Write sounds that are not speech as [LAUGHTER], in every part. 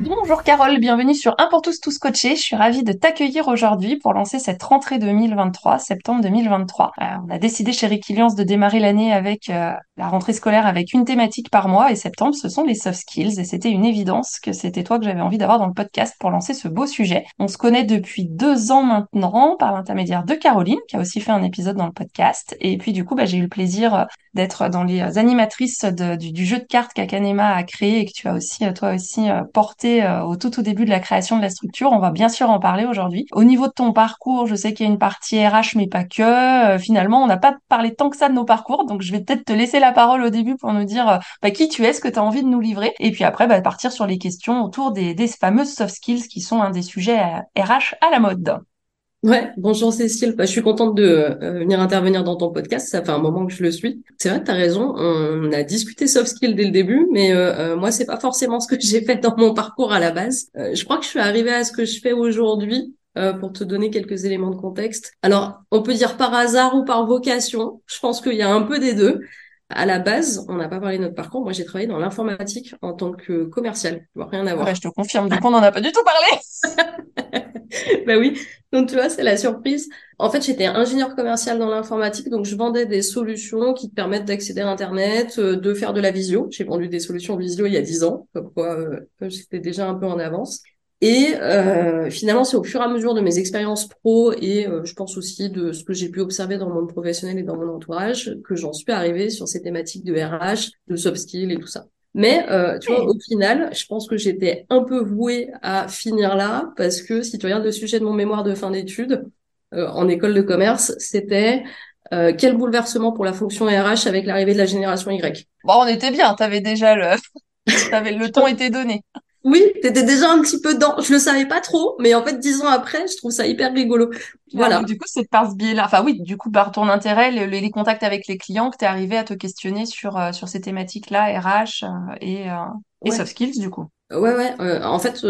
Bonjour Carole, bienvenue sur Un pour tous tous coachés. Je suis ravie de t'accueillir aujourd'hui pour lancer cette rentrée 2023, septembre 2023. Euh, on a décidé chez Riquiliance de démarrer l'année avec euh, la rentrée scolaire avec une thématique par mois et septembre ce sont les soft skills et c'était une évidence que c'était toi que j'avais envie d'avoir dans le podcast pour lancer ce beau sujet. On se connaît depuis deux ans maintenant par l'intermédiaire de Caroline qui a aussi fait un épisode dans le podcast et puis du coup bah, j'ai eu le plaisir euh, d'être dans les animatrices du, du, jeu de cartes qu'Akanema a créé et que tu as aussi toi aussi porté euh, au tout au début de la création de la structure. On va bien sûr en parler aujourd'hui. Au niveau de ton parcours, je sais qu'il y a une partie RH, mais pas que. Euh, finalement, on n'a pas parlé tant que ça de nos parcours, donc je vais peut-être te laisser la parole au début pour nous dire euh, bah, qui tu es, ce que tu as envie de nous livrer, et puis après bah, partir sur les questions autour des, des fameuses soft skills qui sont un des sujets RH à la mode. Ouais, bonjour Cécile. Bah, je suis contente de euh, venir intervenir dans ton podcast. Ça fait un moment que je le suis. C'est vrai, tu as raison. On a discuté soft skills dès le début, mais euh, euh, moi, c'est pas forcément ce que [LAUGHS] j'ai fait dans mon parcours à la base. je crois que je suis arrivée à ce que je fais aujourd'hui pour te donner quelques éléments de contexte. Alors, on peut dire par hasard ou par vocation. Je pense qu'il y a un peu des deux. À la base, on n'a pas parlé de notre parcours. Moi, j'ai travaillé dans l'informatique en tant que commercial. Rien à voir. je te confirme. Du coup, on n'en a pas du tout parlé. [LAUGHS] ben oui. Donc tu vois, c'est la surprise. En fait, j'étais ingénieur commercial dans l'informatique, donc je vendais des solutions qui te permettent d'accéder à Internet, euh, de faire de la visio. J'ai vendu des solutions visio il y a dix ans, comme quoi euh, j'étais déjà un peu en avance. Et euh, finalement, c'est au fur et à mesure de mes expériences pro et euh, je pense aussi de ce que j'ai pu observer dans mon monde professionnel et dans mon entourage que j'en suis arrivée sur ces thématiques de RH, de soft skills et tout ça. Mais euh, tu vois, au final, je pense que j'étais un peu vouée à finir là parce que si tu regardes le sujet de mon mémoire de fin d'études euh, en école de commerce, c'était euh, quel bouleversement pour la fonction RH avec l'arrivée de la génération Y. Bon, on était bien, t'avais déjà le, [LAUGHS] t'avais le ton était donné. Oui, t'étais déjà un petit peu dans. Je le savais pas trop, mais en fait, dix ans après, je trouve ça hyper rigolo. Voilà. du coup, c'est par ce biais-là. Enfin, oui, du coup, par ton intérêt, les, contacts avec les clients, que t'es arrivé à te questionner sur euh, sur ces thématiques-là, RH euh, et, euh, et soft skills, du coup. Ouais, ouais. en fait,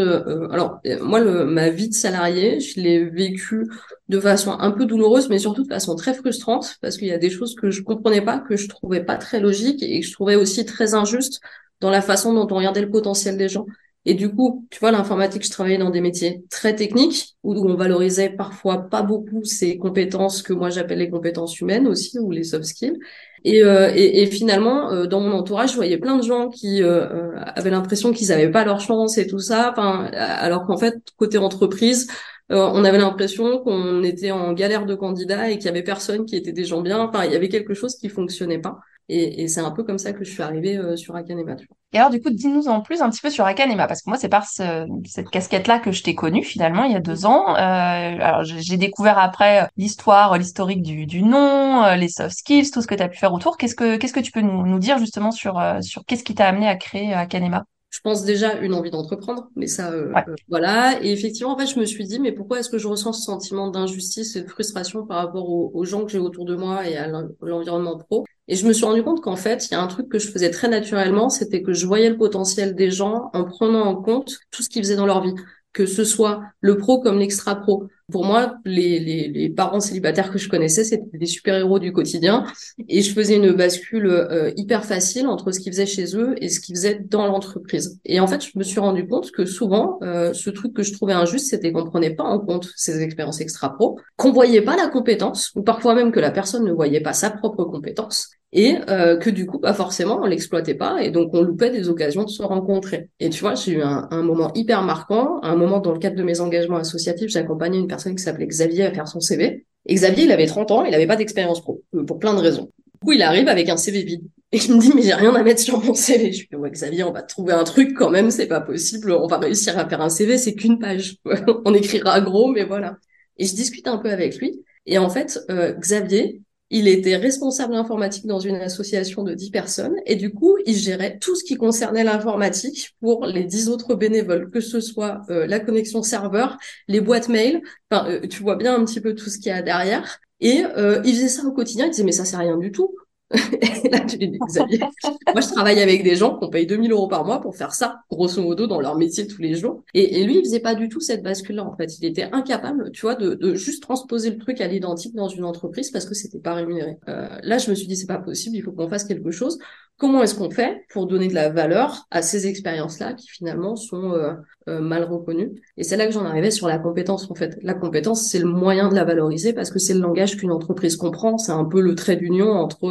alors moi, le, ma vie de salarié, je l'ai vécue de façon un peu douloureuse, mais surtout de façon très frustrante, parce qu'il y a des choses que je comprenais pas, que je trouvais pas très logiques et que je trouvais aussi très injustes dans la façon dont on regardait le potentiel des gens. Et du coup, tu vois, l'informatique, je travaillais dans des métiers très techniques où on valorisait parfois pas beaucoup ces compétences que moi j'appelle les compétences humaines aussi ou les soft skills. Et, euh, et, finalement, euh, dans mon entourage, je voyais plein de gens qui euh, avaient l'impression qu'ils n'avaient pas leur chance et tout ça. Alors qu'en fait, côté entreprise, on avait l'impression qu'on était en galère de candidats et qu'il y avait personne qui était des gens bien. Enfin, il y avait quelque chose qui fonctionnait pas. Et, c'est un peu comme ça que je suis arrivée euh, sur Akanema. Tu vois. Et alors, du coup, dis-nous en plus un petit peu sur Akanema, parce que moi, c'est par cette casquette-là que je t'ai connue finalement il y a deux ans. Euh, alors, j'ai découvert après euh, l'histoire, l'historique du, nom, les soft skills, tout ce que tu as pu faire autour. Qu'est-ce que qu'est-ce que tu peux nous, nous dire justement sur sur qu'est-ce qui t'a amené à créer Akanema? Je pense déjà une envie d'entreprendre, mais ça, euh, voilà. Et effectivement, en fait, je me suis dit, mais pourquoi est-ce que je ressens ce sentiment d'injustice et de frustration par rapport aux, aux gens que j'ai autour de moi et à l'environnement pro? Et je me suis rendu compte qu'en fait, il y a un truc que je faisais très naturellement, c'était que je voyais le potentiel des gens en prenant en compte tout ce qu'ils faisaient dans leur vie, que ce soit le pro comme l'extra pro. Pour moi, les, les, les, parents célibataires que je connaissais, c'était des super-héros du quotidien. Et je faisais une bascule euh, hyper facile entre ce qu'ils faisaient chez eux et ce qu'ils faisaient dans l'entreprise. Et en fait, je me suis rendu compte que souvent, euh, ce truc que je trouvais injuste, c'était qu'on prenait pas en compte ces expériences extra-pro, qu'on voyait pas la compétence, ou parfois même que la personne ne voyait pas sa propre compétence. Et euh, que du coup, bah forcément, on l'exploitait pas et donc on loupait des occasions de se rencontrer. Et tu vois, j'ai eu un, un, moment hyper marquant, un moment dans le cadre de mes engagements associatifs, j'accompagnais une personne qui s'appelait Xavier à faire son CV. Et Xavier, il avait 30 ans, il n'avait pas d'expérience pro, euh, pour plein de raisons. Du coup, il arrive avec un CV vide. Et il me dit, mais j'ai rien à mettre sur mon CV. Je dis, ouais, Xavier, on va trouver un truc quand même, c'est pas possible. On va réussir à faire un CV, c'est qu'une page. [LAUGHS] on écrira gros, mais voilà. Et je discute un peu avec lui. Et en fait, euh, Xavier, il était responsable informatique dans une association de 10 personnes et du coup, il gérait tout ce qui concernait l'informatique pour les 10 autres bénévoles, que ce soit euh, la connexion serveur, les boîtes mail, enfin, euh, tu vois bien un petit peu tout ce qu'il y a derrière. Et euh, il faisait ça au quotidien, il disait mais ça c'est rien du tout. [LAUGHS] là, tu dis, Xavier, moi, je travaille avec des gens qu'on paye 2000 euros par mois pour faire ça, grosso modo, dans leur métier tous les jours. Et, et lui, il faisait pas du tout cette bascule-là, en fait. Il était incapable, tu vois, de, de juste transposer le truc à l'identique dans une entreprise parce que c'était pas rémunéré. Euh, là, je me suis dit, c'est pas possible, il faut qu'on fasse quelque chose. Comment est-ce qu'on fait pour donner de la valeur à ces expériences-là qui finalement sont euh, euh, mal reconnues? Et c'est là que j'en arrivais sur la compétence en fait. La compétence, c'est le moyen de la valoriser parce que c'est le langage qu'une entreprise comprend. C'est un peu le trait d'union entre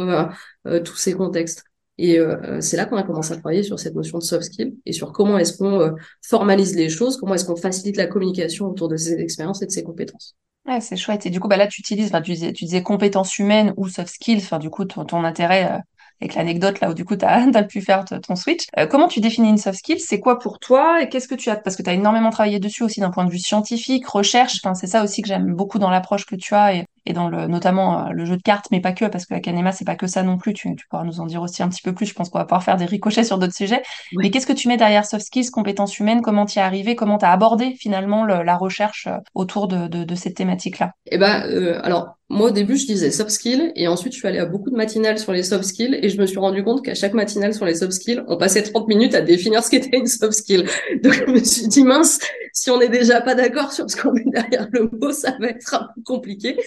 euh, tous ces contextes. Et c'est là qu'on a commencé à travailler sur cette notion de soft skill et sur comment est-ce qu'on formalise les choses, comment est-ce qu'on facilite la communication autour de ces expériences et de ces compétences. Ouais, c'est chouette. Et du coup, bah là, tu utilises, tu disais, tu disais compétences humaines ou soft skills. Enfin, du coup, ton, ton intérêt avec l'anecdote là où du coup tu as, [LAUGHS] pu faire ton switch. Euh, comment tu définis une soft skill? C'est quoi pour toi? Et qu'est-ce que tu as Parce que tu as énormément travaillé dessus aussi d'un point de vue scientifique, recherche. Enfin, c'est ça aussi que j'aime beaucoup dans l'approche que tu as et, et dans le, notamment euh, le jeu de cartes, mais pas que, parce que la Canema, c'est pas que ça non plus. Tu, tu, pourras nous en dire aussi un petit peu plus. Je pense qu'on va pouvoir faire des ricochets sur d'autres sujets. Mais qu'est-ce que tu mets derrière soft skills, compétences humaines? Comment tu es arrivé? Comment tu as abordé finalement la recherche euh, autour de, de, de cette thématique-là? Eh ben, euh, alors moi au début je disais soft skills et ensuite je suis allée à beaucoup de matinales sur les soft skills et je me suis rendu compte qu'à chaque matinale sur les soft skills, on passait 30 minutes à définir ce qu'était une soft skill. [LAUGHS] Donc je me suis dit mince, si on n'est déjà pas d'accord sur ce qu'on met derrière le mot, ça va être un peu compliqué.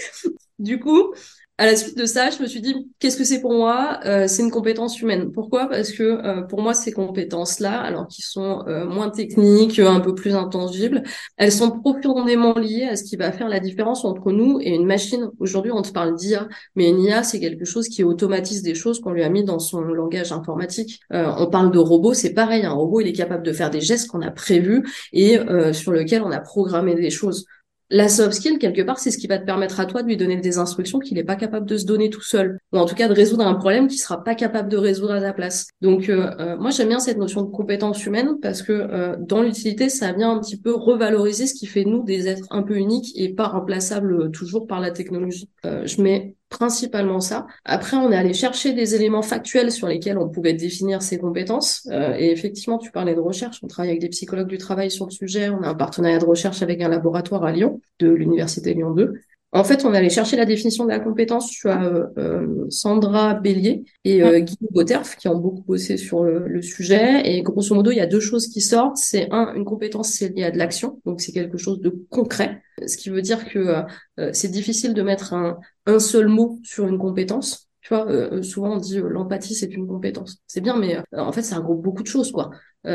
Du coup, à la suite de ça, je me suis dit, qu'est-ce que c'est pour moi? Euh, C'est une compétence humaine. Pourquoi? Parce que euh, pour moi, ces compétences-là, alors qui sont euh, moins techniques, un peu plus intangibles, elles sont profondément liées à ce qui va faire la différence entre nous et une machine. Aujourd'hui, on te parle d'IA, mais une IA, c'est quelque chose qui automatise des choses qu'on lui a mis dans son langage informatique. on parle de robot, c'est pareil. Un robot, il est capable de faire des gestes qu'on a prévus et sur lesquels on a programmé des choses. La soft skill, quelque part, c'est ce qui va te permettre à toi de lui donner des instructions qu'il n'est pas capable de se donner tout seul, ou en tout cas de résoudre un problème qu'il sera pas capable de résoudre à ta place. Donc, euh, euh, moi, j'aime bien cette notion de compétence humaine parce que euh, dans l'utilité, ça vient un petit peu revaloriser ce qui fait nous des êtres un peu uniques et pas remplaçables toujours par la technologie. je mets principalement ça. Après, on est allé chercher des éléments factuels sur lesquels on pouvait définir ses compétences. Euh, et effectivement, tu parlais de recherche. On travaille avec des psychologues du travail sur le sujet. On a un partenariat de recherche avec un laboratoire à Lyon, de l'Université Lyon 2. En fait, on allait chercher la définition de la compétence. Tu as euh, euh, Sandra Bélier et euh, Guy Boterf qui ont beaucoup bossé sur le, sujet. Et grosso modo, il y a deux choses qui sortent. C'est un, une compétence, c'est lié à de l'action. Donc, c'est quelque chose de concret. Ce qui veut dire que c'est difficile de mettre un, un seul mot sur une compétence. Tu vois, souvent on dit l'empathie c'est une compétence. C'est bien, mais en fait ça regroupe beaucoup de choses quoi.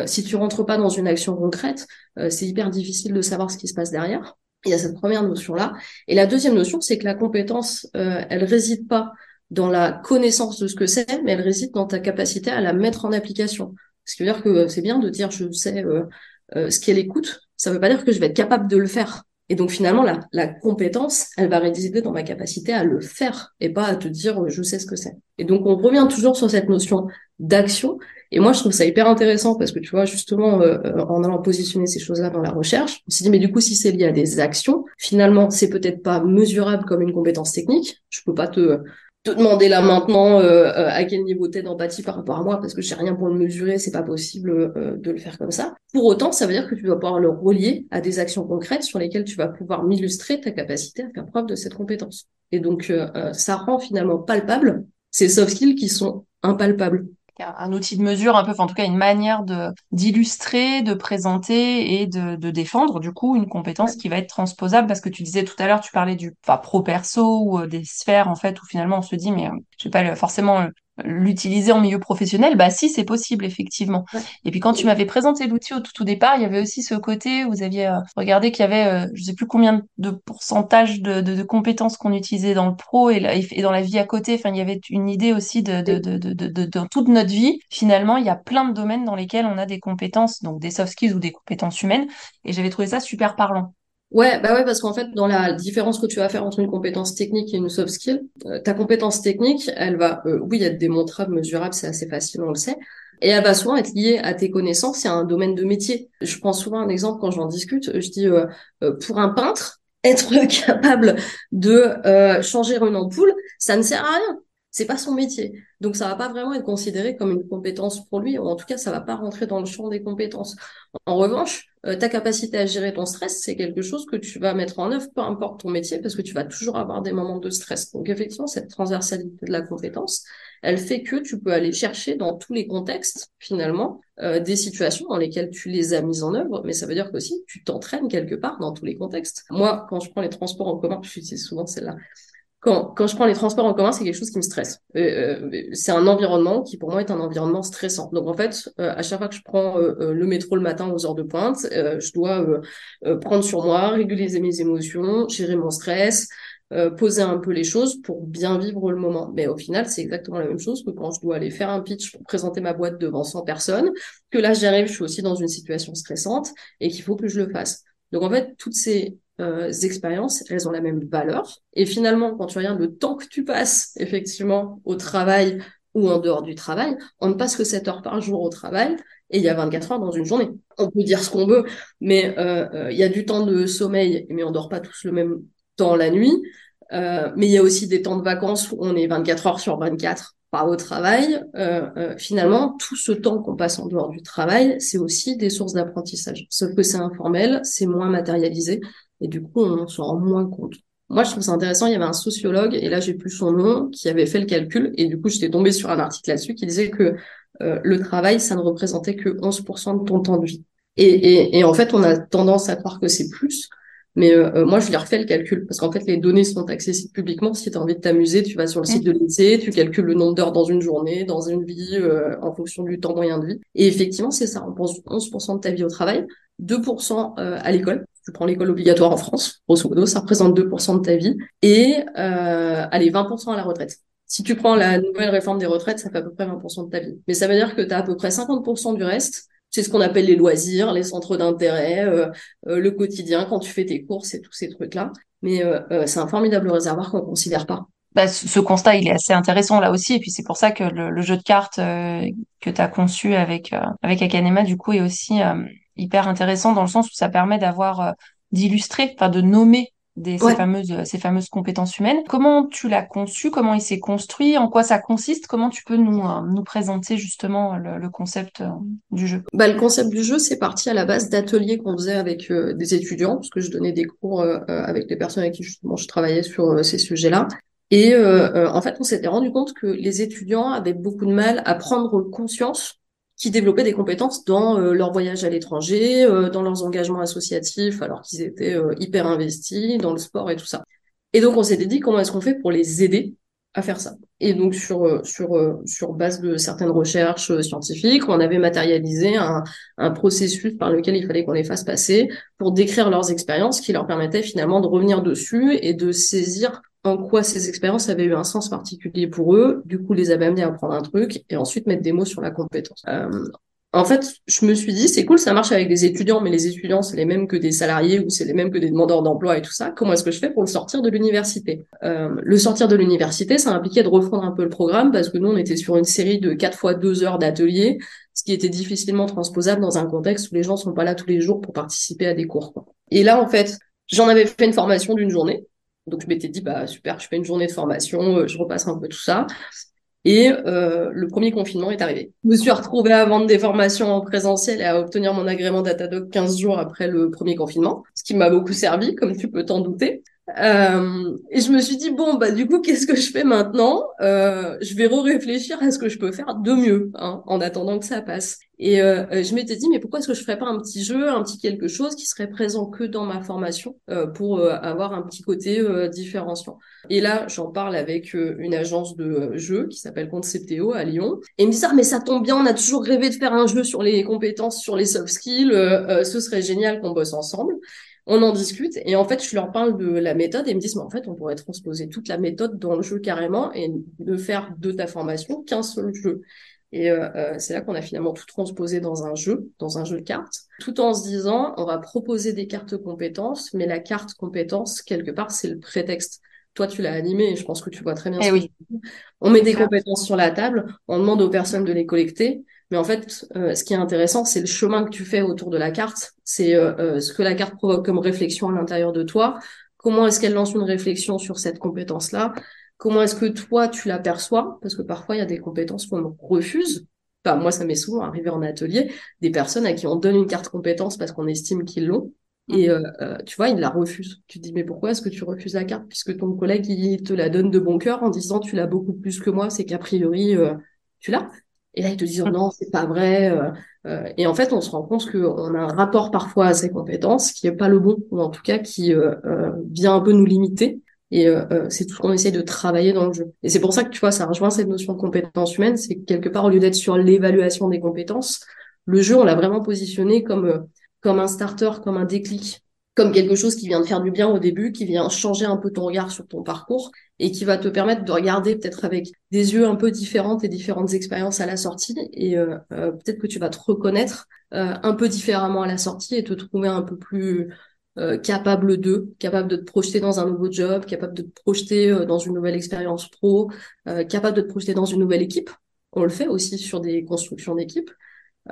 si tu rentres pas dans une action concrète, c'est hyper difficile de savoir ce qui se passe derrière. Il y a cette première notion-là. Et la deuxième notion, c'est que la compétence, euh, elle réside pas dans la connaissance de ce que c'est, mais elle réside dans ta capacité à la mettre en application. Ce qui veut dire que c'est bien de dire je sais euh, euh, ce qu'elle écoute. Ça veut pas dire que je vais être capable de le faire. Et donc finalement, la, la compétence, elle va résider dans ma capacité à le faire et pas à te dire je sais ce que c'est. Et donc on revient toujours sur cette notion d'action et moi, je trouve ça hyper intéressant parce que tu vois, justement, euh, euh, en allant positionner ces choses-là dans la recherche, on s'est dit, mais du coup, si c'est lié à des actions, finalement, c'est peut-être pas mesurable comme une compétence technique. Je peux pas te, te demander là maintenant euh, à quel niveau t'es d'empathie par rapport à moi parce que j'ai rien pour le mesurer, c'est pas possible de le faire comme ça. Pour autant, ça veut dire que tu dois pouvoir le relier à des actions concrètes sur lesquelles tu vas pouvoir m'illustrer ta capacité à faire preuve de cette compétence. Et donc, ça rend finalement palpable ces soft skills qui sont impalpables un outil de mesure un peu, en tout cas une manière de d'illustrer, de présenter et de, de, défendre du coup une compétence qui va être transposable. Parce que tu disais tout à l'heure, tu parlais du enfin, pro perso ou euh, des sphères en fait où finalement on se dit mais euh, je sais pas forcément l'utiliser en milieu professionnel, bah si, c'est possible, effectivement. Et puis quand tu m'avais présenté l'outil au tout, tout départ, il y avait aussi ce côté où vous aviez euh, regardé qu'il y avait, euh, je sais plus combien de pourcentage de, de, de compétences qu'on utilisait dans le pro et, et, dans la vie à côté. Enfin, il y avait une idée aussi de, de, de, de, de, dans toute notre vie. Finalement, il y a plein de domaines dans lesquels on a des compétences, donc des soft skills ou des compétences humaines. Et j'avais trouvé ça super parlant. Ouais, bah ouais, parce qu'en fait, dans la différence que tu vas faire entre une compétence technique et une soft skill, euh, ta compétence technique, elle va, euh, oui, être démontrable, mesurable, c'est assez facile, on le sait, et elle va souvent être liée à tes connaissances et à un domaine de métier. Je prends souvent un exemple quand j'en discute, je dis, euh, pour un peintre, [LAUGHS] être capable de changer une ampoule, ça ne sert à rien c'est pas son métier. Donc ça va pas vraiment être considéré comme une compétence pour lui, ou en tout cas ça va pas rentrer dans le champ des compétences. En revanche, euh, ta capacité à gérer ton stress, c'est quelque chose que tu vas mettre en œuvre, peu importe ton métier, parce que tu vas toujours avoir des moments de stress. Donc effectivement, cette transversalité de la compétence, elle fait que tu peux aller chercher dans tous les contextes, finalement, euh, des situations dans lesquelles tu les as mises en œuvre, mais ça veut dire qu'aussi tu t'entraînes quelque part dans tous les contextes. Moi, quand je prends les transports en commun, [LAUGHS] je suis souvent celle-là quand, je prends les transports en commun, c'est quelque chose qui me stresse. Euh, euh, c'est un environnement qui pour moi est un environnement stressant. Donc en fait, euh, à chaque fois que je prends le métro le matin aux heures de pointe, je dois prendre sur moi, réguler mes émotions, gérer mon stress, poser un peu les choses pour bien vivre le moment. Mais au final, c'est exactement la même chose que quand je dois aller faire un pitch pour présenter ma boîte devant 100 personnes, que là j'arrive, je suis aussi dans une situation stressante et qu'il faut que je le fasse. Donc en fait, toutes ces euh, expériences, elles ont la même valeur. Et finalement, quand tu regardes le temps que tu passes effectivement au travail ou en dehors du travail, on ne passe que 7 heures par jour au travail et il y a 24 heures dans une journée. On peut dire ce qu'on veut, mais euh, euh, il y a du temps de sommeil, mais on dort pas tous le même temps la nuit. Euh, mais il y a aussi des temps de vacances où on est 24 heures sur 24 pas au travail. finalement, tout ce temps qu'on passe en dehors du travail, c'est aussi des sources d'apprentissage. Sauf que c'est informel, c'est moins matérialisé, et du coup, on s'en rend moins compte. Moi, je trouve ça intéressant. Il y avait un sociologue, et là, j'ai plus son nom, qui avait fait le calcul. Et du coup, j'étais tombée sur un article là-dessus qui disait que euh, le travail, ça ne représentait que 11% de ton temps de vie. Et, et, et, en fait, on a tendance à croire que c'est plus. Mais euh, euh, moi, je lui refait le calcul parce qu'en fait, les données sont accessibles publiquement. Si tu as envie de t'amuser, tu vas sur le site de l'INSEE, tu calcules le nombre d'heures dans une journée, dans une vie, en fonction du temps moyen de vie. Et effectivement, c'est ça. On pense 11% de ta vie au travail, 2% à l'école tu prends l'école obligatoire en France, grosso modo, ça représente 2% de ta vie, et euh, allez, 20% à la retraite. Si tu prends la nouvelle réforme des retraites, ça fait à peu près 20% de ta vie. Mais ça veut dire que tu as à peu près 50% du reste. C'est ce qu'on appelle les loisirs, les centres d'intérêt, euh, euh, le quotidien, quand tu fais tes courses et tous ces trucs-là. Mais euh, euh c'est un formidable réservoir qu'on considère pas. Bah, ce constat, il est assez intéressant là aussi. Et puis c'est pour ça que le, le jeu de cartes euh, que tu as conçu avec, avec Akanema, du coup, est aussi hyper intéressant dans le sens où ça permet d'avoir euh, d'illustrer, enfin de nommer des, ces fameuses euh, ces fameuses compétences humaines. Comment tu l'as conçu? Comment il s'est construit? En quoi ça consiste? Comment tu peux nous euh, nous présenter justement le, concept du jeu? Bah, le concept du jeu, c'est parti à la base d'ateliers qu'on faisait avec des étudiants, parce que je donnais des cours avec des personnes avec qui justement je travaillais sur ces sujets-là. Et en fait, on s'était rendu compte que les étudiants avaient beaucoup de mal à prendre conscience qui développaient des compétences dans euh, leur voyage à l'étranger, euh, dans leurs engagements associatifs, alors qu'ils étaient euh, hyper investis dans le sport et tout ça. Et donc on s'était dit comment est-ce qu'on fait pour les aider à faire ça? Et donc sur sur sur base de certaines recherches scientifiques, on avait matérialisé un, un processus par lequel il fallait qu'on les fasse passer pour décrire leurs expériences, qui leur permettait finalement de revenir dessus et de saisir en quoi ces expériences avaient eu un sens particulier pour eux, du coup les avait amenés à apprendre un truc et ensuite mettre des mots sur la compétence. Euh, en fait, je me suis dit, c'est cool, ça marche avec des étudiants, mais les étudiants, c'est les mêmes que des salariés ou c'est les mêmes que des demandeurs d'emploi et tout ça. Comment est-ce que je fais pour le sortir de l'université? Euh, Le sortir de l'université, ça impliquait de refondre un peu le programme parce que nous, on était sur une série de 4 fois 2 heures d'ateliers, ce qui était difficilement transposable dans un contexte où les gens sont pas là tous les jours pour participer à des cours. Et là, en fait, j'en avais fait une formation d'une journée donc je m'étais dit, bah super, je fais une journée de formation, euh, je repasse un peu tout ça. Et euh, le premier confinement est arrivé. Je me suis retrouvée à vendre des formations en présentiel et à obtenir mon agrément Datadog 15 jours après le premier confinement, ce qui m'a beaucoup servi, comme tu peux t'en douter. Euh, et je me suis dit bon bah du coup qu'est-ce que je fais maintenant? Euh, Je vais re-réfléchir à ce que je peux faire de mieux hein, en attendant que ça passe. Et euh, je m'étais dit mais pourquoi est-ce que je ferais pas un petit jeu, un petit quelque chose qui serait présent que dans ma formation pour avoir un petit côté différenciant? Et là j'en parle avec une agence de jeux qui s'appelle Concepteo à Lyon. Et ils me disent ah mais ça tombe bien, on a toujours rêvé de faire un jeu sur les compétences, sur les soft skills. ce serait génial qu'on bosse ensemble on en discute et en fait je leur parle de la méthode et ils me disent mais en fait on pourrait transposer toute la méthode dans le jeu carrément et ne faire de ta formation qu'un seul jeu. Et euh, euh, c'est là qu'on a finalement tout transposé dans un jeu, dans un jeu de cartes, tout en se disant on va proposer des cartes compétences, mais la carte compétence quelque part c'est le prétexte. Toi tu l'as animé et je pense que tu vois très bien. Eh oui. On met des compétences sur la table, on demande aux personnes de les collecter mais en fait, euh, ce qui est intéressant, c'est le chemin que tu fais autour de la carte. C'est euh, euh, ce que la carte provoque comme réflexion à l'intérieur de toi. Comment est-ce qu'elle lance une réflexion sur cette compétence-là? Comment est-ce que toi, tu l'aperçois Parce que parfois, il y a des compétences qu'on refuse. Enfin, moi, ça m'est souvent arrivé en atelier, des personnes à qui on donne une carte compétence parce qu'on estime qu'ils l'ont. Et mmh. tu vois, ils la refusent. Tu te dis, mais pourquoi est-ce que tu refuses la carte? Puisque ton collègue, il te la donne de bon cœur en disant, tu l'as beaucoup plus que moi, c'est qu'a priori, tu l'as. Et là, ils te disent oh non, c'est pas vrai. Euh, euh, et en fait, on se rend compte qu'on a un rapport parfois à ces compétences qui est pas le bon, ou en tout cas qui euh, vient un peu nous limiter. Et c'est tout ce qu'on essaie de travailler dans le jeu. Et c'est pour ça que tu vois, ça rejoint cette notion de compétence humaine. C'est quelque part au lieu d'être sur l'évaluation des compétences, le jeu, on l'a vraiment positionné comme comme un starter, comme un déclic comme quelque chose qui vient de faire du bien au début, qui vient changer un peu ton regard sur ton parcours et qui va te permettre de regarder peut-être avec des yeux un peu différents et différentes expériences à la sortie et euh, euh, peut-être que tu vas te reconnaître euh, un peu différemment à la sortie et te trouver un peu plus capable de, capable de te projeter dans un nouveau job, capable de te projeter dans une nouvelle expérience pro, capable de te projeter dans une nouvelle équipe. On le fait aussi sur des constructions d'équipe.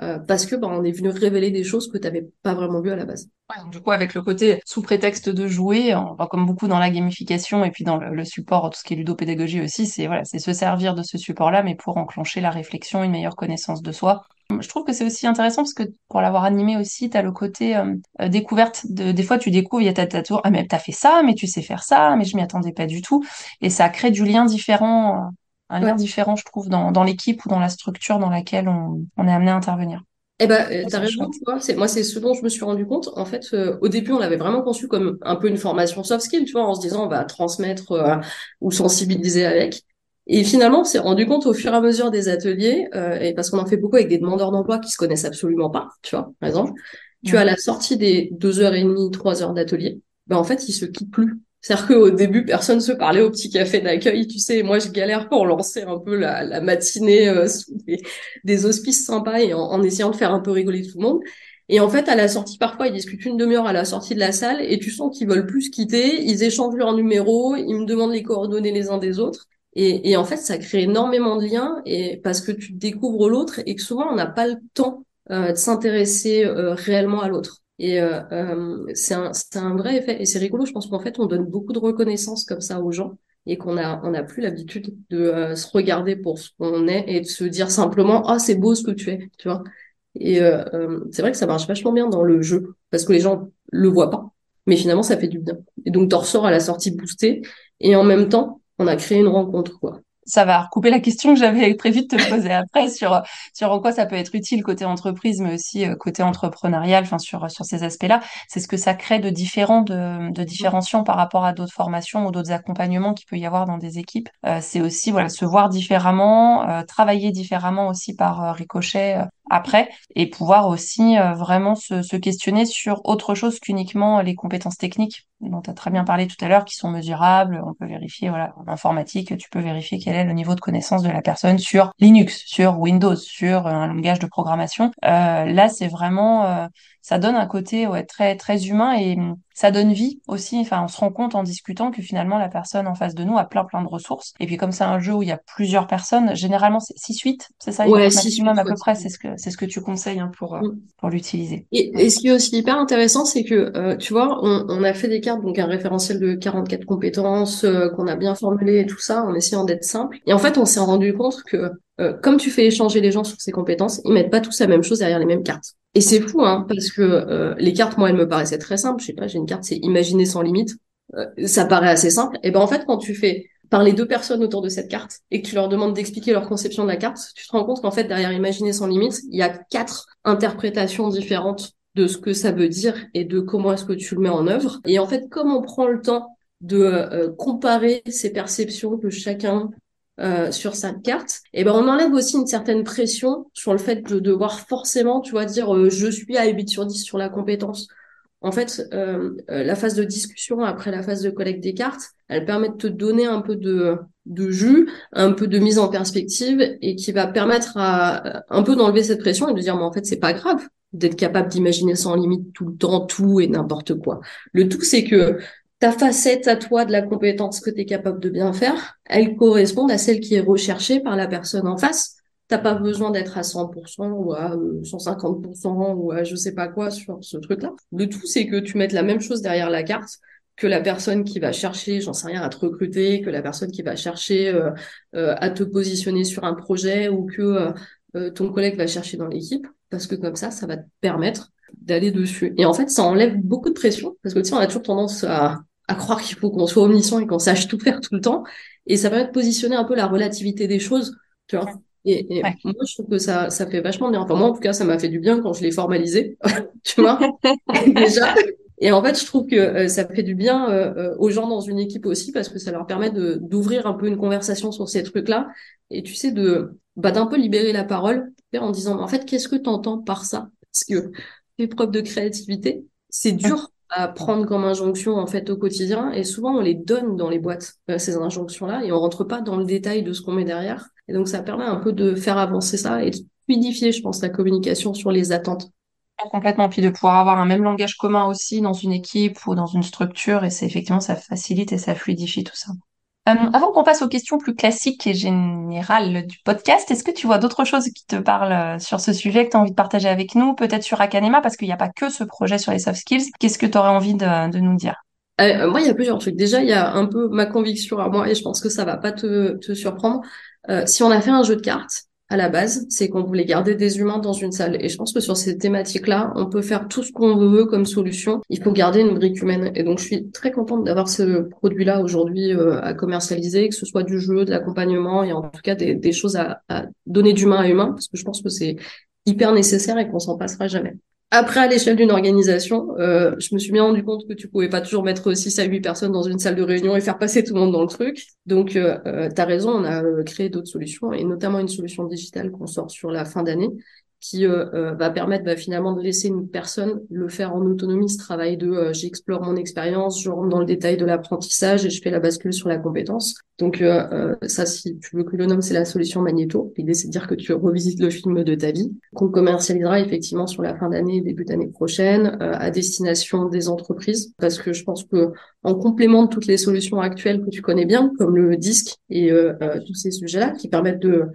Euh, parce que bah, on est venu révéler des choses que tu n'avais pas vraiment vues à la base. Ouais, du coup, avec le côté sous prétexte de jouer, comme beaucoup dans la gamification et puis dans le, support, tout ce qui est ludopédagogie aussi, c'est voilà, c'est se servir de ce support-là, mais pour enclencher la réflexion, une meilleure connaissance de soi. Je trouve que c'est aussi intéressant parce que pour l'avoir animé aussi, tu as le côté euh, euh, découverte. De, des fois, tu découvres, il y a ta, ta tour, ah mais t'as fait ça, mais tu sais faire ça, mais je m'y attendais pas du tout. Et ça crée du lien différent un lien différent, je trouve, dans, dans l'équipe ou dans la structure dans laquelle on, on est amené à intervenir. Eh ben, euh, t'as raison, tu vois. C'est, moi, c'est ce dont je me suis rendu compte. En fait, euh, au début, on l'avait vraiment conçu comme un peu une formation soft skill, tu vois, en se disant, on va transmettre euh, ou sensibiliser avec. Et finalement, on s'est rendu compte au fur et à mesure des ateliers, et parce qu'on en fait beaucoup avec des demandeurs d'emploi qui se connaissent absolument pas, tu vois, par exemple. Tu as la sortie des deux heures et demie, trois heures d'atelier. Ben, en fait, ils se quittent plus. C'est-à-dire qu'au début, personne se parlait au petit café d'accueil. Tu sais, moi, je galère pour lancer un peu la, matinée euh, sous des, des, auspices sympas et en, essayant de faire un peu rigoler tout le monde. Et en fait, à la sortie, parfois, ils discutent une demi-heure à la sortie de la salle et tu sens qu'ils veulent plus quitter. Ils échangent leur numéro, ils me demandent les coordonnées les uns des autres. Et, et en fait, ça crée énormément de liens et parce que tu découvres l'autre et que souvent, on n'a pas le temps euh, de s'intéresser euh, réellement à l'autre. Et euh, euh, c'est un, un, vrai effet. Et c'est rigolo, je pense qu'en fait, on donne beaucoup de reconnaissance comme ça aux gens et qu'on a on a plus l'habitude de euh, se regarder pour ce qu'on est et de se dire simplement ah c'est beau ce que tu es tu vois. Et c'est vrai que ça marche vachement bien dans le jeu parce que les gens le voient pas mais finalement ça fait du bien. Et donc t'en ressors à la sortie boostée et en même temps on a créé une rencontre quoi ça va recouper la question que j'avais prévu de te poser après sur sur en quoi ça peut être utile côté entreprise mais aussi euh, côté entrepreneurial enfin sur sur ces aspects-là. C'est ce que ça crée de différent de, de différenciant par rapport à d'autres formations ou d'autres accompagnements qu'il peut y avoir dans des équipes. Euh, c'est aussi voilà se voir différemment euh, travailler différemment aussi par ricochet après et pouvoir aussi vraiment se, se questionner sur autre chose qu'uniquement les compétences techniques dont tu as très bien parlé tout à l'heure, qui sont mesurables. On peut vérifier, voilà, en informatique, tu peux vérifier quel est le niveau de connaissance de la personne sur Linux, sur Windows, sur un langage de programmation. Euh, là, c'est vraiment, euh, ça donne un côté ouais, très très humain et hum, ça donne vie aussi. Enfin, on se rend compte en discutant que finalement la personne en face de nous a plein plein de ressources. Et puis comme c'est un jeu où il y a plusieurs personnes, généralement c'est 6-8, c'est ça Ouais, maximum à peu près. C'est ce que c'est ce que tu conseilles hein, pour euh, mm. pour l'utiliser. Et, et, ce qui est aussi hyper intéressant, c'est que euh, tu vois, on, on, a fait des cartes, donc un référentiel de 44 compétences euh, qu'on a bien formulé et tout ça, en essayant d'être simple. Et en fait, on s'est rendu compte que comme tu fais échanger les gens sur ces compétences, ils mettent pas tous la même chose derrière les mêmes cartes. Et c'est fou, hein, parce que euh, les cartes, moi, elles me paraissaient très simples. Je sais pas, j'ai une carte, c'est imaginer sans limite. ça paraît assez simple. Et ben en fait, quand tu fais par les deux personnes autour de cette carte et que tu leur demandes d'expliquer leur conception de la carte, tu te rends compte qu'en fait, derrière Imaginer sans limite, il y a quatre interprétations différentes de ce que ça veut dire et de comment est-ce que tu le mets en œuvre. Et en fait, comme on prend le temps de euh, comparer ces perceptions que chacun euh, sur sa carte, et ben on enlève aussi une certaine pression sur le fait de devoir forcément, tu vois, dire euh, je suis à 8 sur 10 sur la compétence. En fait, euh, la phase de discussion après la phase de collecte des cartes, elle permet de te donner un peu de, de jus, un peu de mise en perspective et qui va permettre à un peu d'enlever cette pression et de dire mais en fait c'est pas grave d'être capable d'imaginer sans limite tout le temps tout et n'importe quoi. Le tout c'est que ta facette à toi de la compétence que tu capable de bien faire, elle correspond à celle qui est recherchée par la personne en face. T'as pas besoin d'être à 100% ou à 150% euh, ou à je sais pas quoi sur ce truc-là. Le tout, c'est que tu mettes la même chose derrière la carte que la personne qui va chercher, j'en sais rien, à te recruter, que la personne qui va chercher euh, euh, à te positionner sur un projet ou que ton collègue va chercher dans l'équipe, parce que comme ça, ça va te permettre d'aller dessus. Et en fait, ça enlève beaucoup de pression, parce que tu sais, on a toujours tendance à, à croire qu'il faut qu'on soit omniscient et qu'on sache tout faire tout le temps. Et ça permet de positionner un peu la relativité des choses, tu vois. Et, moi, je trouve que ça, ça fait vachement bien. Enfin, moi, en tout cas, ça m'a fait du bien quand je l'ai formalisé, [LAUGHS] tu vois, [LAUGHS] déjà. Et en fait, je trouve que euh, ça fait du bien euh, euh, aux gens dans une équipe aussi parce que ça leur permet de d'ouvrir un peu une conversation sur ces trucs-là et tu sais de bah d'un peu libérer la parole en disant en fait qu'est-ce que tu entends par ça? Parce que fais preuve de créativité, c'est dur à prendre comme injonction en fait au quotidien. Et souvent on les donne dans les boîtes euh, ces injonctions là et on rentre pas dans le détail de ce qu'on met derrière. Et donc ça permet un peu de faire avancer ça et de fluidifier je pense la communication sur les attentes. Complètement. Puis de pouvoir avoir un même langage commun aussi dans une équipe ou dans une structure. Et c'est effectivement ça facilite et ça fluidifie tout ça euh, avant qu'on passe aux questions plus classiques et générales du podcast, est-ce que tu vois d'autres choses qui te parlent euh, sur ce sujet que tu as envie de partager avec nous, peut-être sur Akanema, parce qu'il n'y a pas que ce projet sur les soft skills. Qu'est-ce que tu aurais envie de, nous dire? Euh, Moi, il y a plusieurs trucs. Déjà, il y a un peu ma conviction à moi, et je pense que ça va pas te, te surprendre. si on a fait un jeu de cartes, à la base, c'est qu'on voulait garder des humains dans une salle. Et je pense que sur ces thématiques-là, on peut faire tout ce qu'on veut comme solution. Il faut garder une brique humaine. Et donc, je suis très contente d'avoir ce produit-là aujourd'hui euh, à commercialiser, que ce soit du jeu, de l'accompagnement et en tout cas des, choses à, à donner d'humain à humain, parce que je pense que c'est hyper nécessaire et qu'on s'en passera jamais. Après, à l'échelle d'une organisation, euh, je me suis bien rendu compte que tu pouvais pas toujours mettre 6 à 8 personnes dans une salle de réunion et faire passer tout le monde dans le truc. Donc, euh, euh tu as raison, on a euh, créé d'autres solutions, et notamment une solution digitale qu'on sort sur la fin d'année, qui euh, euh, va permettre bah, finalement de laisser une personne le faire en autonomie, ce travail de euh, j'explore mon expérience, je rentre dans le détail de l'apprentissage et je fais la bascule sur la compétence. Donc ça, si tu veux que le nomme, c'est la solution Magneto. L'idée, c'est de dire que tu revisites le film de ta vie, qu'on commercialisera effectivement sur la fin d'année, début d'année prochaine, à destination des entreprises, parce que je pense que en complément de toutes les solutions actuelles que tu connais bien, comme le disque et tous ces sujets-là, qui permettent de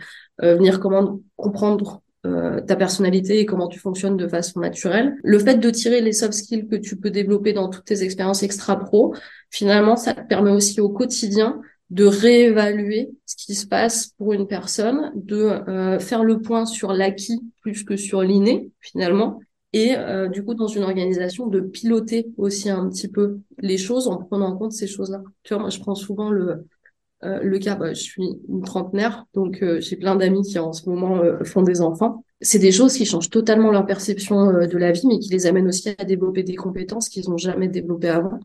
venir comment comprendre euh, ta personnalité et comment tu fonctionnes de façon naturelle. Le fait de tirer les soft skills que tu peux développer dans toutes tes expériences extra-pro, finalement, ça te permet aussi au quotidien de réévaluer ce qui se passe pour une personne, de euh, faire le point sur l'acquis plus que sur l'inné, finalement, et euh, du coup, dans une organisation, de piloter aussi un petit peu les choses en prenant en compte ces choses-là. Tu vois, moi, je prends souvent le, euh, le cas, bah, je suis une trentenaire, donc euh, j'ai plein d'amis qui en ce moment euh, font des enfants. C'est des choses qui changent totalement leur perception de la vie, mais qui les amènent aussi à développer des compétences qu'ils n'ont jamais développées avant.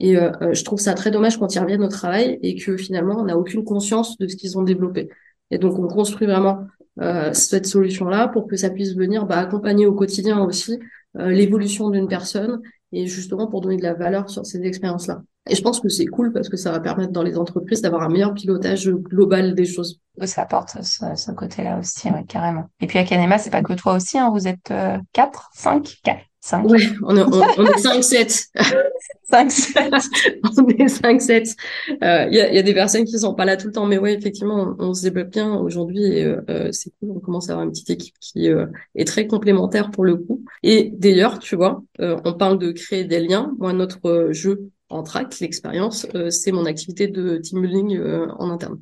Et je trouve ça très dommage quand ils reviennent au travail et que finalement on n'a aucune conscience de ce qu'ils ont développé. Et donc on construit vraiment cette solution-là pour que ça puisse venir bah, accompagner au quotidien aussi l'évolution d'une personne et justement pour donner de la valeur sur ces expériences-là. Et je pense que c'est cool parce que ça va permettre dans les entreprises d'avoir un meilleur pilotage global des choses. Ça apporte ce, côté-là aussi, carrément. Et puis à Canema, c'est pas que toi aussi, hein, vous êtes euh, 4, 5, 4, 5. Oui, on est, on, est 5, 7. 5, 7. on est 5, 7. Il euh, y, a, y, a, des personnes qui sont pas là tout le temps, mais oui, effectivement, on, se développe bien aujourd'hui et euh, euh, c'est cool. On commence à avoir une petite équipe qui euh, est très complémentaire pour le coup. Et d'ailleurs, tu vois, on parle de créer des liens. Moi, notre jeu en track, l'expérience, euh, c'est mon activité de team building euh, en interne.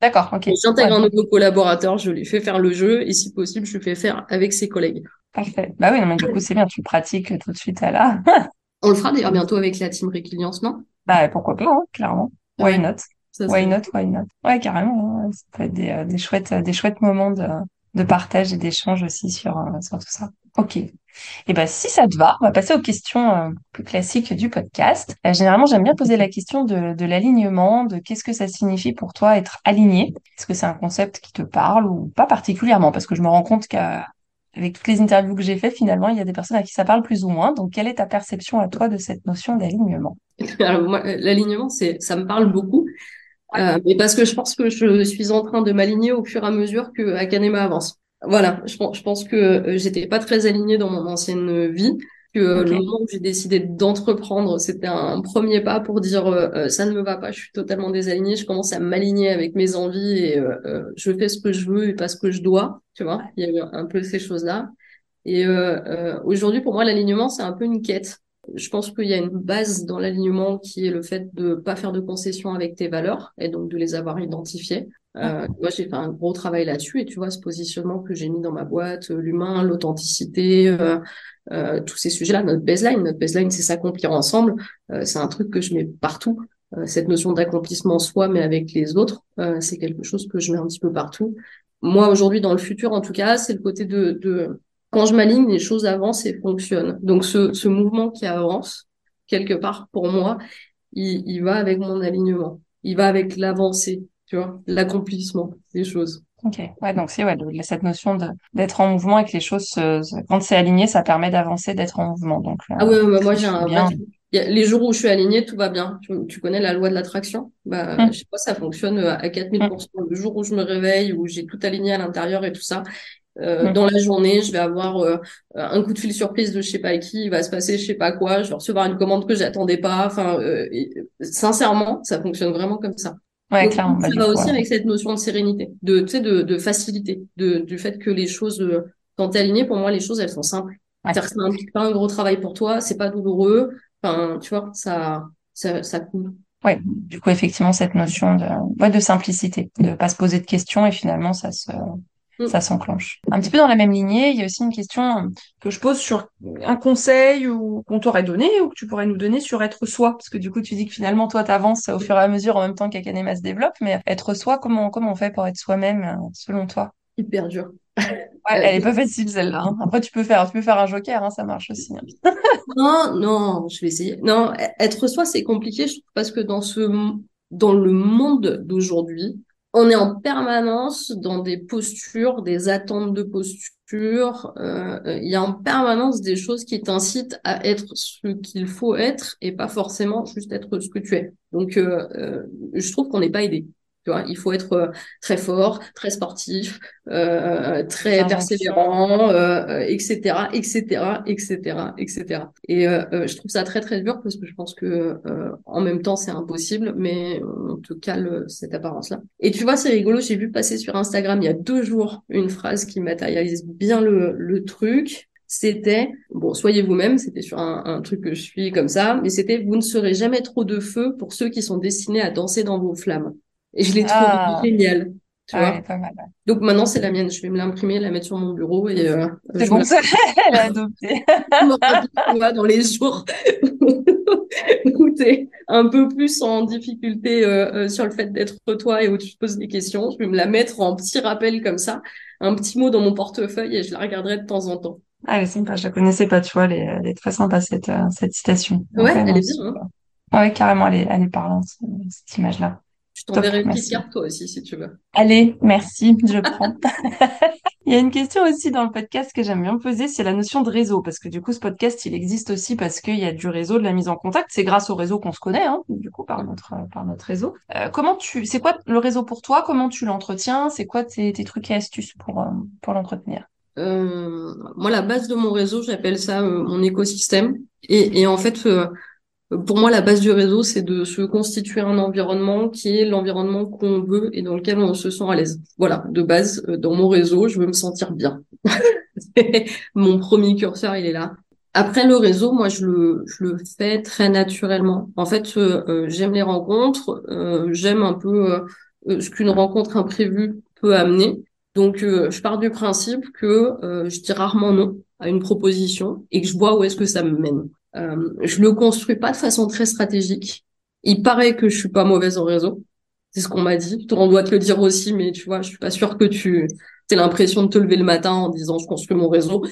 D'accord, ok. J'intègre un nouveau collaborateur, je lui fais faire le jeu et si possible, je le fais faire avec ses collègues. Parfait. Bah oui, non, mais du coup, c'est bien, tu pratiques tout de suite à là. [LAUGHS] On le fera d'ailleurs bientôt avec la team Résilience, non? Bah pourquoi pas, hein, clairement. Why not? Why not? Why not? Ouais, carrément. Hein. Ça peut être des, des chouettes, des chouettes moments de, de partage et d'échange aussi sur, sur tout ça. Ok. Et eh ben si ça te va, on va passer aux questions euh, plus classiques du podcast. Euh, généralement, j'aime bien poser la question de, de l'alignement, de qu'est-ce que ça signifie pour toi être aligné? Est-ce que c'est un concept qui te parle ou pas particulièrement? Parce que je me rends compte qu'avec toutes les interviews que j'ai faites, finalement, il y a des personnes à qui ça parle plus ou moins. Donc, quelle est ta perception à toi de cette notion d'alignement? [LAUGHS] L'alignement, c'est, ça me parle beaucoup. Euh, mais parce que je pense que je suis en train de m'aligner au fur et à mesure que Akanema avance. Voilà, je, je pense que euh, j'étais pas très alignée dans mon ancienne vie, que euh, le moment où j'ai décidé d'entreprendre, c'était un premier pas pour dire euh, ça ne me va pas, je suis totalement désalignée, je commence à m'aligner avec mes envies et je fais ce que je veux et pas ce que je dois, tu vois. Il y a eu un peu ces choses-là. Et aujourd'hui, pour moi, l'alignement, c'est un peu une quête. Je pense qu'il y a une base dans l'alignement qui est le fait de pas faire de concessions avec tes valeurs et donc de les avoir identifiées. Euh, moi, j'ai fait un gros travail là-dessus et tu vois ce positionnement que j'ai mis dans ma boîte, euh, l'humain, l'authenticité, euh, euh, tous ces sujets-là, notre baseline, notre baseline, c'est s'accomplir ensemble. Euh, c'est un truc que je mets partout. cette notion d'accomplissement soi, mais avec les autres, c'est quelque chose que je mets un petit peu partout. Moi, aujourd'hui, dans le futur, en tout cas, c'est le côté de, de quand je m'aligne, les choses avancent et fonctionnent. Donc, ce, ce mouvement qui avance, quelque part, pour moi, il, il va avec mon alignement. Il va avec l'avancée tu vois, l'accomplissement des choses. Ok, ouais, donc c'est ouais, cette notion d'être en mouvement et que les choses, quand c'est aligné, ça permet d'avancer, d'être en mouvement. Donc, ah ouais, moi j'ai un bien. les jours où je suis alignée, tout va bien. Tu, connais la loi de l'attraction? Bah, hum. Je sais pas, ça fonctionne euh, à 4000%. Hum. Le jour où je me réveille, où j'ai tout aligné à l'intérieur et tout ça, euh, hum. dans la journée, je vais avoir euh, un coup de fil surprise de je sais pas qui, il va se passer je sais pas quoi, je vais recevoir une commande que j'attendais pas. Enfin, euh, sincèrement, ça fonctionne vraiment comme ça. Ouais, clairement. Ça va aussi avec cette notion de sérénité, de, tu sais, de, de facilité, de, du fait que les choses, euh, quand t'es aligné, pour moi, les choses, elles sont simples. C'est-à-dire que ça n'implique pas un gros travail pour toi, c'est pas douloureux. Enfin, tu vois, ça, ça, ça coule. Ouais, du coup, effectivement, cette notion de, ouais, de simplicité, de pas se poser de questions et finalement, ça se. Ça s'enclenche. Un petit peu dans la même lignée, il y a aussi une question que je pose sur un conseil ou qu'on t'aurait donné ou que tu pourrais nous donner sur être soi, parce que du coup tu dis que finalement toi t'avances au fur et à mesure en même temps qu'Akanema se développe, mais être soi, comment comment on fait pour être soi-même euh, selon toi? Hyper dur. [LAUGHS] Ouais, elle est pas facile celle-là. Hein. Après tu peux faire tu peux faire un joker, hein, ça marche aussi. Hein. [LAUGHS] non non, je vais essayer. Non, être soi c'est compliqué, je trouve, parce que dans ce dans le monde d'aujourd'hui, on est en permanence dans des postures, des attentes de posture. Euh, il y a en permanence des choses qui t'incitent à être ce qu'il faut être et pas forcément juste être ce que tu es. Donc, euh, euh, je trouve qu'on n'est pas aidé il faut être euh, très fort, très sportif, euh, très persévérant, etc., etc., etc., etc. Et euh, je trouve ça très très dur parce que je pense que en même temps c'est impossible, mais on te cale cette apparence-là. Et tu vois, c'est rigolo. J'ai vu passer sur Instagram il y a deux jours une phrase qui matérialise bien le, le truc c'était bon soyez vous-même c'était sur un, un, truc que je suis comme ça mais c'était vous ne serez jamais trop de feu pour ceux qui sont destinés à danser dans vos flammes et je l'ai trouvé ah. génial. Tu ah vois pas mal, Donc maintenant, c'est la mienne. Je vais me l'imprimer, la mettre sur mon bureau et. Euh, c'est bon, ça, [LAUGHS] elle a adopté. dans les jours [LAUGHS] où t'es un peu plus en difficulté euh, euh, sur le fait d'être toi et où tu te poses des questions, je vais me la mettre en petit rappel comme ça, un petit mot dans mon portefeuille et je la regarderai de temps en temps. Ah, elle est sympa. Je la connaissais pas, tu vois. Elle est, elle est très sympa cette, euh, cette citation. Ouais, elle est bien. Hein. Ouais, carrément, elle est, elle est parlante cette image-là. Je t'enverrai une petite carte toi aussi si tu veux. Allez, merci, je prends. [LAUGHS] il y a une question aussi dans le podcast que j'aime bien poser, c'est la notion de réseau, parce que du coup ce podcast il existe aussi parce qu'il y a du réseau, de la mise en contact. C'est grâce au réseau qu'on se connaît, hein, du coup par notre par notre réseau. Euh, comment tu, c'est quoi le réseau pour toi? Comment tu l'entretiens? C'est quoi tes, tes trucs et astuces pour euh, pour l'entretenir? Euh, Moi la base de mon réseau, j'appelle ça euh, mon écosystème. Et, et en fait pour moi, la base du réseau, c'est de se constituer un environnement qui est l'environnement qu'on veut et dans lequel on se sent à l'aise. Voilà, de base, euh, dans mon réseau, je veux me sentir bien. [LAUGHS] mon premier curseur, il est là. Après le réseau, moi, je le, je le fais très naturellement. En fait, euh, euh, j'aime les rencontres, j'aime un peu ce qu'une rencontre imprévue peut amener. Donc, je pars du principe que je dis rarement non à une proposition et que je vois où est-ce que ça me mène. Euh, je le construis pas de façon très stratégique. Il paraît que je suis pas mauvaise en réseau. C'est ce qu'on m'a dit. On doit te le dire aussi, mais tu vois, je suis pas sûre que tu aies l'impression de te lever le matin en disant je construis mon réseau.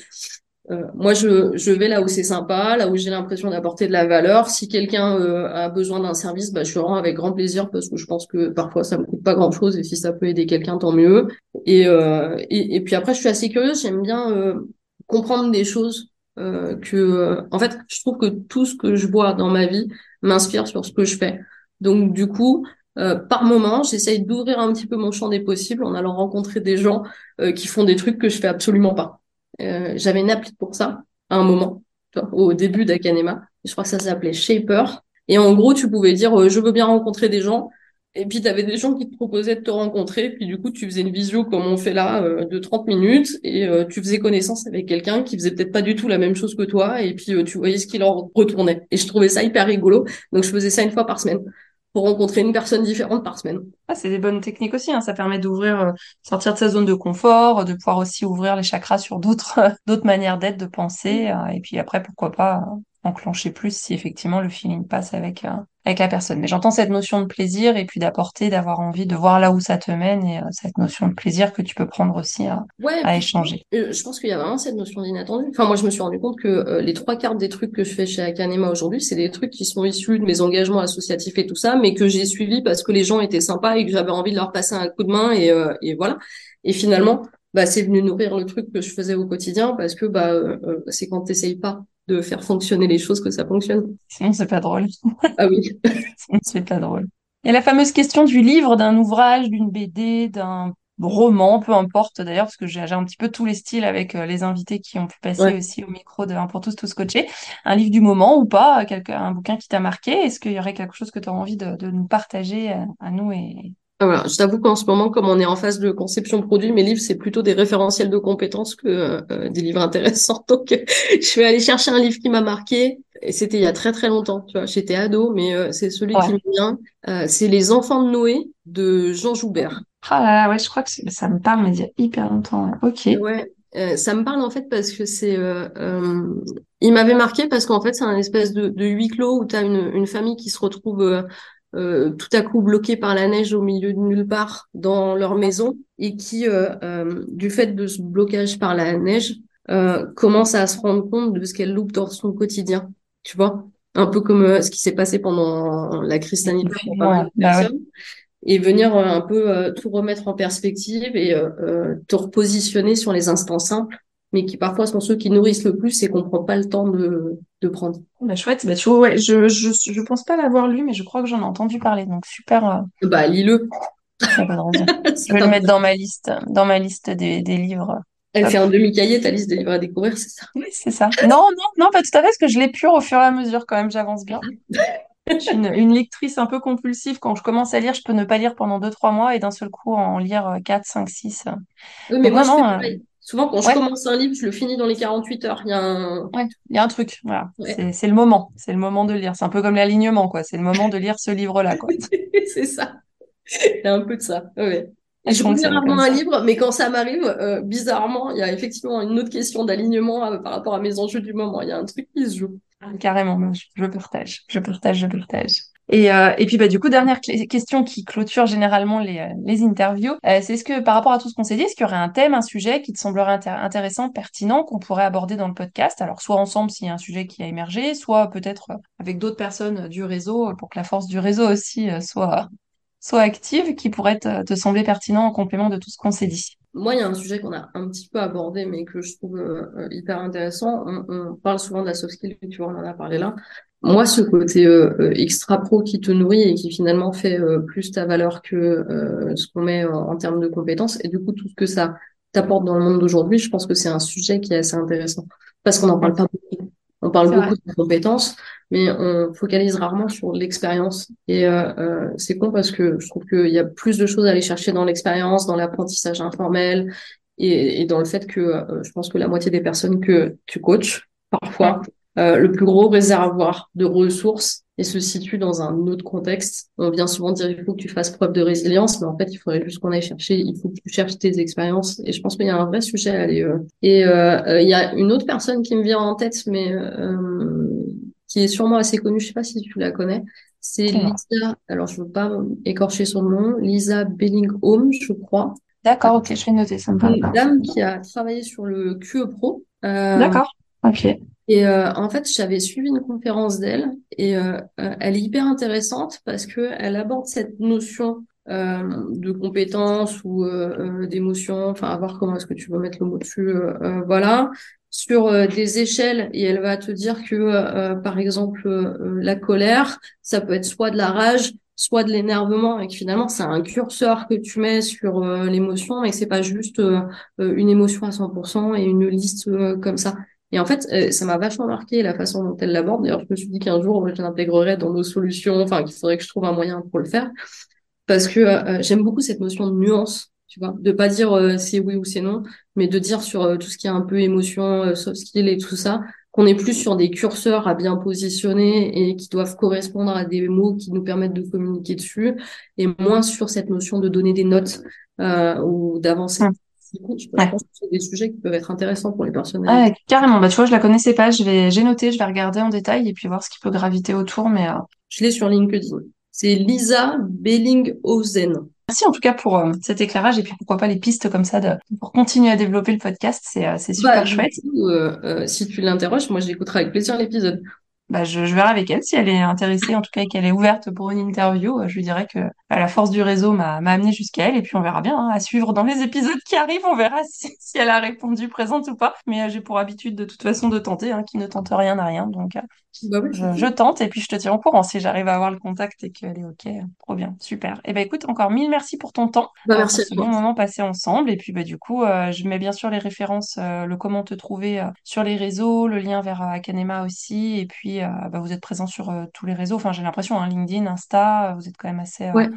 Euh, moi, je, je vais là où c'est sympa, là où j'ai l'impression d'apporter de la valeur. Si quelqu'un euh, a besoin d'un service, bah, je le rends avec grand plaisir parce que je pense que parfois ça me coûte pas grand chose et si ça peut aider quelqu'un, tant mieux. Et, puis après, je suis assez curieuse. J'aime bien comprendre des choses que, en fait, je trouve que tout ce que je vois dans ma vie m'inspire sur ce que je fais. Donc, du coup, par moment, j'essaye d'ouvrir un petit peu mon champ des possibles en allant rencontrer des gens qui font des trucs que je fais absolument pas. Euh, j'avais une appli pour ça à un moment, au début d'Akanema. Je crois que ça s'appelait Shaper. Et en gros, tu pouvais dire euh, je veux bien rencontrer des gens. Et puis, tu avais des gens qui te proposaient de te rencontrer. Puis, du coup, tu faisais une visio comme on fait là euh, de 30 minutes et tu faisais connaissance avec quelqu'un qui faisait peut-être pas du tout la même chose que toi. Et puis, tu voyais ce qu'il en retournait. Et je trouvais ça hyper rigolo. Donc, je faisais ça une fois par semaine pour rencontrer une personne différente par semaine. Ah, c'est des bonnes techniques aussi, hein. ça permet d'ouvrir, euh, sortir de sa zone de confort, de pouvoir aussi ouvrir les chakras sur d'autres, [LAUGHS] d'autres manières d'être, de penser, euh, et puis après, pourquoi pas euh, enclencher plus si effectivement le feeling passe avec, avec la personne. Mais j'entends cette notion de plaisir et puis d'apporter, d'avoir envie de voir là où ça te mène et euh, cette notion de plaisir que tu peux prendre aussi à, à échanger. Euh, je pense qu'il y a vraiment cette notion d'inattendu. Enfin, moi, je me suis rendu compte que euh, les trois quarts des trucs que je fais chez Akanema aujourd'hui, c'est des trucs qui sont issus de mes engagements associatifs et tout ça, mais que j'ai suivis parce que les gens étaient sympas et que j'avais envie de leur passer un coup de main et, et voilà. Et finalement, bah, c'est venu nourrir le truc que je faisais au quotidien parce que bah, c'est quand t'essayes pas de faire fonctionner les choses que ça fonctionne. Sinon, c'est pas drôle. Ah oui. [LAUGHS] Sinon, c'est pas drôle. A la fameuse question du livre, d'un ouvrage, d'une BD, d'un roman, peu importe d'ailleurs, parce que j'ai un petit peu tous les styles avec euh, les invités qui ont pu passer aussi au micro de Un pour tous, tous coachés. Un livre du moment ou pas, un bouquin qui t'a marqué? Est-ce qu'il y aurait quelque chose que tu as envie de, de, nous partager euh, à nous et, voilà, je t'avoue qu'en ce moment, comme on est en phase de conception de produit, mes livres, c'est plutôt des référentiels de compétences que euh, des livres intéressants. [LAUGHS] Donc, je vais aller chercher un livre qui m'a marqué. Et c'était il y a très très longtemps, tu vois, j'étais ado, mais euh, c'est celui qui me vient. Euh, c'est Les Enfants de Noé de Jean Joubert. Ah là là, ouais, je crois que ça me parle, mais il y a hyper longtemps. Ok. Ouais, ça me parle en fait parce que c'est, il m'avait marqué parce qu'en fait c'est un espèce de, de huis clos où tu as une, une famille qui se retrouve euh, tout à coup bloqués par la neige au milieu de nulle part dans leur maison et qui, euh, euh, du fait de ce blocage par la neige, commence à se rendre compte de ce qu'elle loupe dans son quotidien. Tu vois? Un peu comme ce qui s'est passé pendant la crise sanitaire bah et venir un peu tout remettre en perspective et te repositionner sur les instants simples mais qui parfois sont ceux qui nourrissent le plus et qu'on prend pas le temps de, de prendre. Bah, chouette, bah, tu vois, ouais, je, je, je pense pas l'avoir lu, mais je crois que j'en ai entendu parler, donc super. Euh... Bah, lis-le. [LAUGHS] je vais le mettre dans ma liste, dans ma liste des, des livres. Elle fait un demi-cahier, ta liste de livres à découvrir, c'est ça? Oui, c'est ça. Non, non, non, pas tout à fait, parce que je l'épure au fur et à mesure quand même, j'avance bien. je suis une, une, lectrice un peu compulsive. Quand je commence à lire, je peux ne pas lire pendant 2-3 mois et d'un seul coup en lire 4, 5, 6. Oui, mais moi, je fais euh, Souvent, quand je commence un livre, je le finis dans les 48 heures. Il y a un, il y a un truc. Voilà. C'est le moment. C'est le moment de lire. C'est un peu comme l'alignement, quoi. C'est le moment de lire ce livre-là, quoi. [LAUGHS] c'est ça. Il y a un peu de ça. Ouais. je lis rarement un livre, mais quand ça m'arrive, euh, bizarrement, il y a effectivement une autre question d'alignement euh, par rapport à mes enjeux du moment. Il y a un truc qui se joue. Ah, carrément, je, je partage, je partage, je partage. Et, euh, et puis bah du coup dernière question qui clôture généralement les, euh, les interviews, euh, c'est est-ce que par rapport à tout ce qu'on s'est dit, est-ce qu'il y aurait un thème, un sujet qui te semblerait intéressant, pertinent, qu'on pourrait aborder dans le podcast? Alors soit ensemble s'il y a un sujet qui a émergé, soit peut-être avec d'autres personnes du réseau pour que la force du réseau aussi soit soit active, qui pourrait te, te sembler pertinent en complément de tout ce qu'on s'est dit. Moi, il y a un sujet qu'on a un petit peu abordé, mais que je trouve hyper intéressant. On, on, parle souvent de la soft skill, tu vois, on en a parlé là moi, ce côté euh, euh, extra pro qui te nourrit et qui finalement fait euh, plus ta valeur que ce qu'on met en, termes de compétences, et du coup tout ce que ça t'apporte dans le monde d'aujourd'hui, je pense que c'est un sujet qui est assez intéressant parce qu'on n'en parle pas beaucoup. On parle beaucoup de compétences, mais on focalise rarement sur l'expérience. Et c'est con parce que je trouve qu'il y a plus de choses à aller chercher dans l'expérience, dans l'apprentissage informel et, et, dans le fait que je pense que la moitié des personnes que tu coaches parfois euh, le plus gros réservoir de ressources et se situe dans un autre contexte. On vient souvent dire il faut que tu fasses preuve de résilience, mais en fait il faudrait juste qu'on aille chercher, il faut que tu cherches tes expériences. Et je pense qu'il y a un vrai sujet à aller. Euh. Et euh, il y a une autre personne qui me vient en tête, mais qui est sûrement assez connue, je sais pas si tu la connais. C'est Lisa, alors je veux pas écorcher son nom, Lisa Bellingham, je crois. D'accord, ok, je vais noter, ça me parle. Une dame qui a travaillé sur le QE Pro. D'accord, ok. Et euh, en fait, j'avais suivi une conférence d'elle et euh, elle est hyper intéressante parce que elle aborde cette notion de compétence ou d'émotion, enfin à voir comment est-ce que tu veux mettre le mot dessus, voilà, sur des échelles et elle va te dire que par exemple la colère, ça peut être soit de la rage, soit de l'énervement et que finalement c'est un curseur que tu mets sur euh, l'émotion et que c'est pas juste euh, euh, une émotion à 100% et une liste comme ça. Et en fait, ça m'a vachement marqué la façon dont elle l'aborde. D'ailleurs, je me suis dit qu'un jour, je l'intégrerai dans nos solutions, enfin qu'il faudrait que je trouve un moyen pour le faire, parce que j'aime beaucoup cette notion de nuance, tu vois, de pas dire c'est oui ou c'est non, mais de dire sur tout ce qui est un peu émotion, soft skill et tout ça, qu'on est plus sur des curseurs à bien positionner et qui doivent correspondre à des mots qui nous permettent de communiquer dessus, et moins sur cette notion de donner des notes euh, ou d'avancer. Je pense que c'est des sujets qui peuvent être intéressants pour les personnes. Ouais, carrément. Bah, tu vois, je la connaissais pas. Je vais, j'ai noté, je vais regarder en détail et puis voir ce qui peut graviter autour. Mais euh, je l'ai sur LinkedIn. C'est Lisa Bellinghausen. Merci en tout cas pour euh, cet éclairage et puis pourquoi pas les pistes comme ça de, pour continuer à développer le podcast, c'est euh, c'est super bah, chouette. Si tu l'interroges, moi j'écouterai avec plaisir l'épisode. Bah, je, je, verrai avec elle si elle est intéressée, en tout cas et qu'elle est ouverte pour une interview. Je lui dirais que bah, la force du réseau m'a amené jusqu'à elle et puis on verra bien hein, à suivre dans les épisodes qui arrivent. On verra [LAUGHS] si, si elle a répondu présente ou pas. Mais j'ai pour habitude de toute façon de tenter, hein, qui ne tente rien n'a rien. Donc bah je, tente et puis je te tiens au courant si j'arrive à avoir le contact et qu'elle est OK. Trop bien, super. Et eh ben écoute, encore mille merci pour ton temps. Bah, merci pour ce bon moment passé ensemble. Et puis bah, du coup, euh, je mets bien sûr les références, euh, le comment te trouver euh, sur les réseaux, le lien vers Akanema aussi. Et puis bah, vous êtes présent sur tous les réseaux. Enfin, j'ai l'impression, hein, LinkedIn, Insta, vous êtes quand même assez. ouais.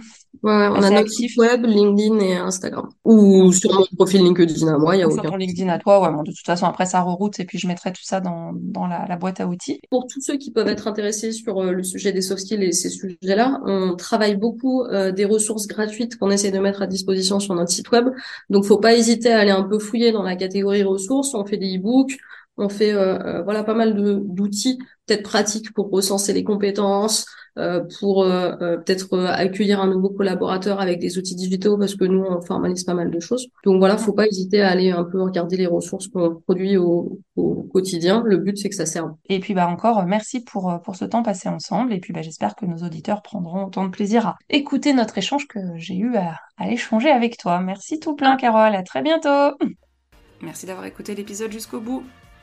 ouais, on a notre site web, LinkedIn et Instagram. Ou sur mon profil LinkedIn à moi, il y a aucun. Sur LinkedIn à toi, ouais. Bon, de toute façon, après ça reroute et puis je mettrai tout ça dans, dans la, la boîte à outils. Pour tous ceux qui peuvent être intéressés sur euh, le sujet des soft skills et ces sujets-là, on travaille beaucoup euh, des ressources gratuites qu'on essaie de mettre à disposition sur notre site web. Donc, faut pas hésiter à aller un peu fouiller dans la catégorie ressources. On fait des e-books, on fait euh, voilà pas mal d'outils peut-être pratiques pour recenser les compétences, euh, pour euh, euh, peut-être accueillir un nouveau collaborateur avec des outils digitaux parce que nous on formalise pas mal de choses. Donc voilà, faut pas hésiter à aller un peu regarder les ressources qu'on produit au, au, quotidien. Le but c'est que ça serve. Et puis bah encore merci pour pour ce temps passé ensemble et puis bah j'espère que nos auditeurs prendront autant de plaisir à écouter notre échange que j'ai eu à, à échanger avec toi. Merci tout plein Carole, à très bientôt. Merci d'avoir écouté l'épisode jusqu'au bout.